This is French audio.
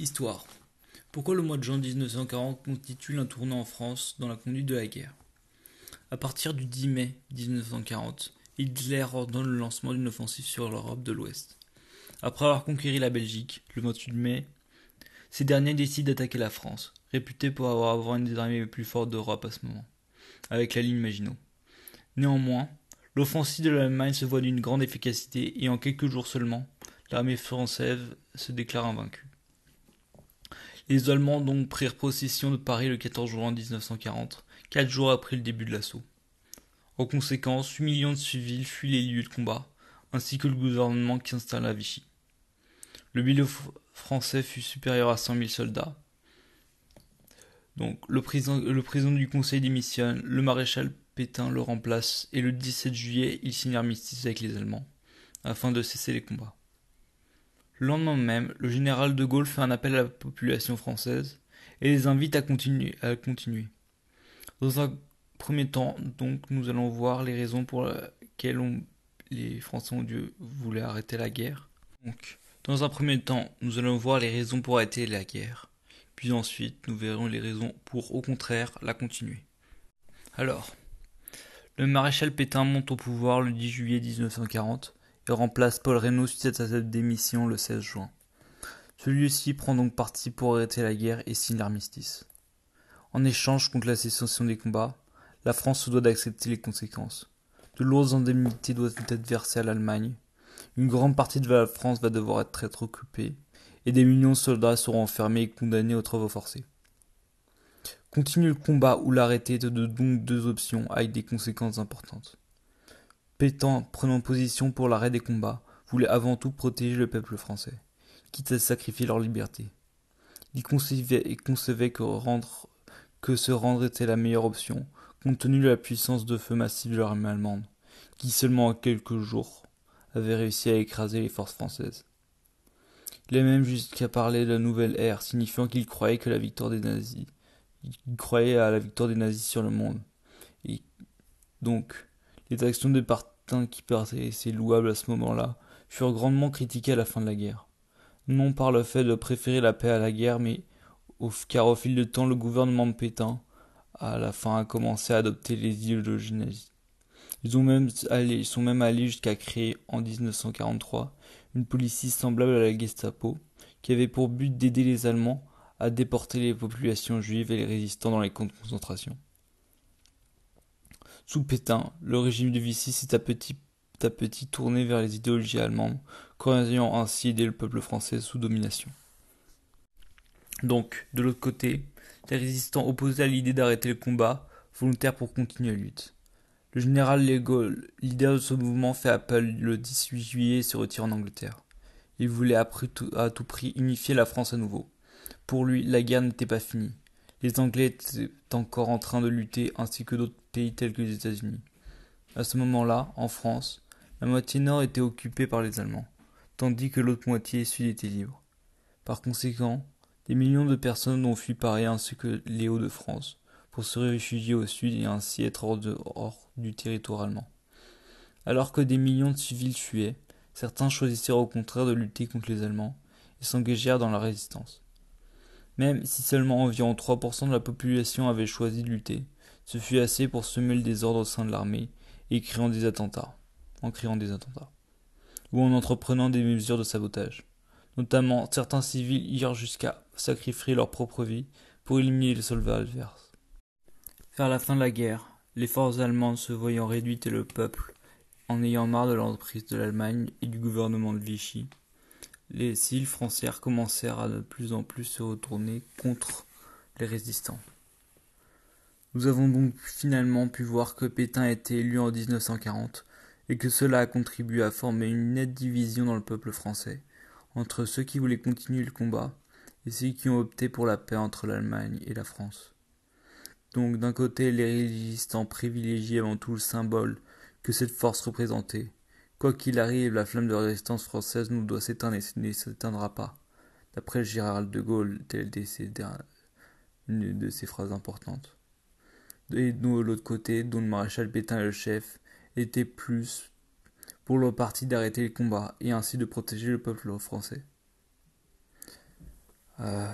Histoire. Pourquoi le mois de juin 1940 constitue un tournant en France dans la conduite de la guerre? À partir du 10 mai 1940, Hitler ordonne le lancement d'une offensive sur l'Europe de l'Ouest. Après avoir conquéri la Belgique, le 28 mai, ces derniers décident d'attaquer la France, réputée pour avoir, avoir une des armées les plus fortes d'Europe à ce moment, avec la ligne Maginot. Néanmoins, l'offensive de l'Allemagne se voit d'une grande efficacité et en quelques jours seulement, l'armée française se déclare invaincue. Les Allemands donc prirent possession de Paris le 14 juin 1940, quatre jours après le début de l'assaut. En conséquence, 8 millions de civils fuient les lieux de combat, ainsi que le gouvernement qui s'installe à Vichy. Le bilan français fut supérieur à 100 000 soldats. Donc, le président, le président du Conseil démissionne, le maréchal Pétain le remplace, et le 17 juillet, il signe l'armistice avec les Allemands, afin de cesser les combats. Le lendemain même, le général de Gaulle fait un appel à la population française et les invite à continuer. Dans un premier temps, donc, nous allons voir les raisons pour lesquelles les Français ont dû voulaient arrêter la guerre. Donc, dans un premier temps, nous allons voir les raisons pour arrêter la guerre. Puis ensuite, nous verrons les raisons pour, au contraire, la continuer. Alors, le maréchal Pétain monte au pouvoir le 10 juillet 1940 remplace Paul Reynaud suite à sa démission le 16 juin. Celui-ci prend donc parti pour arrêter la guerre et signe l'armistice. En échange contre la cessation des combats, la France se doit d'accepter les conséquences. De lourdes indemnités doivent être versées à l'Allemagne. Une grande partie de la France va devoir être occupée, et des millions de soldats seront enfermés et condamnés aux travaux forcés. Continuer le combat ou l'arrêter est donc deux options avec des conséquences importantes. Pétain, prenant position pour l'arrêt des combats, voulait avant tout protéger le peuple français, quitte à sacrifier leur liberté. Il concevait, et concevait que, se rendre était la meilleure option, compte tenu de la puissance de feu massive de l'armée allemande, qui seulement en quelques jours avait réussi à écraser les forces françaises. Il a même jusqu'à parler de la nouvelle ère, signifiant qu'il croyait que la victoire des nazis, il croyait à la victoire des nazis sur le monde. Donc, les actions de Qui paraissaient louables à ce moment-là furent grandement critiquées à la fin de la guerre. Non par le fait de préférer la paix à la guerre, mais car au fil du temps, le gouvernement de Pétain, à la fin, a commencé à adopter les idéologies nazies. Ils, ont même allé, sont même allés jusqu'à créer, en 1943, une police semblable à la Gestapo, qui avait pour but d'aider les Allemands à déporter les populations juives et les résistants dans les camps de concentration. Sous Pétain, le régime de Vichy s'est à petit à petit tourné vers les idéologies allemandes, croyant ainsi aider le peuple français sous domination. Donc, de l'autre côté, les résistants opposés à l'idée d'arrêter le combat, volontaires pour continuer la lutte. Le général de Gaulle, leader de ce mouvement, fait appel le 18 juillet et se retire en Angleterre. Il voulait à tout prix unifier la France à nouveau. Pour lui, la guerre n'était pas finie. Les Anglais étaient encore en train de lutter, ainsi que d'autres pays tels que les États-Unis. À ce moment-là, en France, la moitié nord était occupée par les Allemands, tandis que l'autre moitié sud était libre. Par conséquent, des millions de personnes ont fui Paris ainsi que les Hauts-de-France pour se réfugier au sud et ainsi être hors, du territoire allemand. Alors que des millions de civils fuyaient, certains choisissèrent au contraire de lutter contre les Allemands et s'engagèrent dans la résistance. Même si seulement environ 3% de la population avait choisi de lutter, ce fut assez pour semer le désordre au sein de l'armée et créant des attentats, en créant des attentats, ou en entreprenant des mesures de sabotage. Notamment, certains civils irent jusqu'à sacrifier leur propre vie pour éliminer les soldats adverses. Vers la fin de la guerre, les forces allemandes se voyant réduites et le peuple, en ayant marre de l'entreprise de l'Allemagne et du gouvernement de Vichy, les civils français commencèrent à de plus en plus se retourner contre les résistants. Nous avons donc finalement pu voir que Pétain a été élu en 1940 et que cela a contribué à former une nette division dans le peuple français entre ceux qui voulaient continuer le combat et ceux qui ont opté pour la paix entre l'Allemagne et la France. Donc d'un côté les résistants privilégiaient avant tout le symbole que cette force représentait, Quoi qu'il arrive, la flamme de résistance française nous doit s'éteindre et ne s'éteindra pas. D'après Gérald de Gaulle, telle était une de ses phrases importantes. Et nous, de l'autre côté, dont le maréchal Pétain est le chef, était plus pour le parti d'arrêter les combats et ainsi de protéger le peuple français. Euh,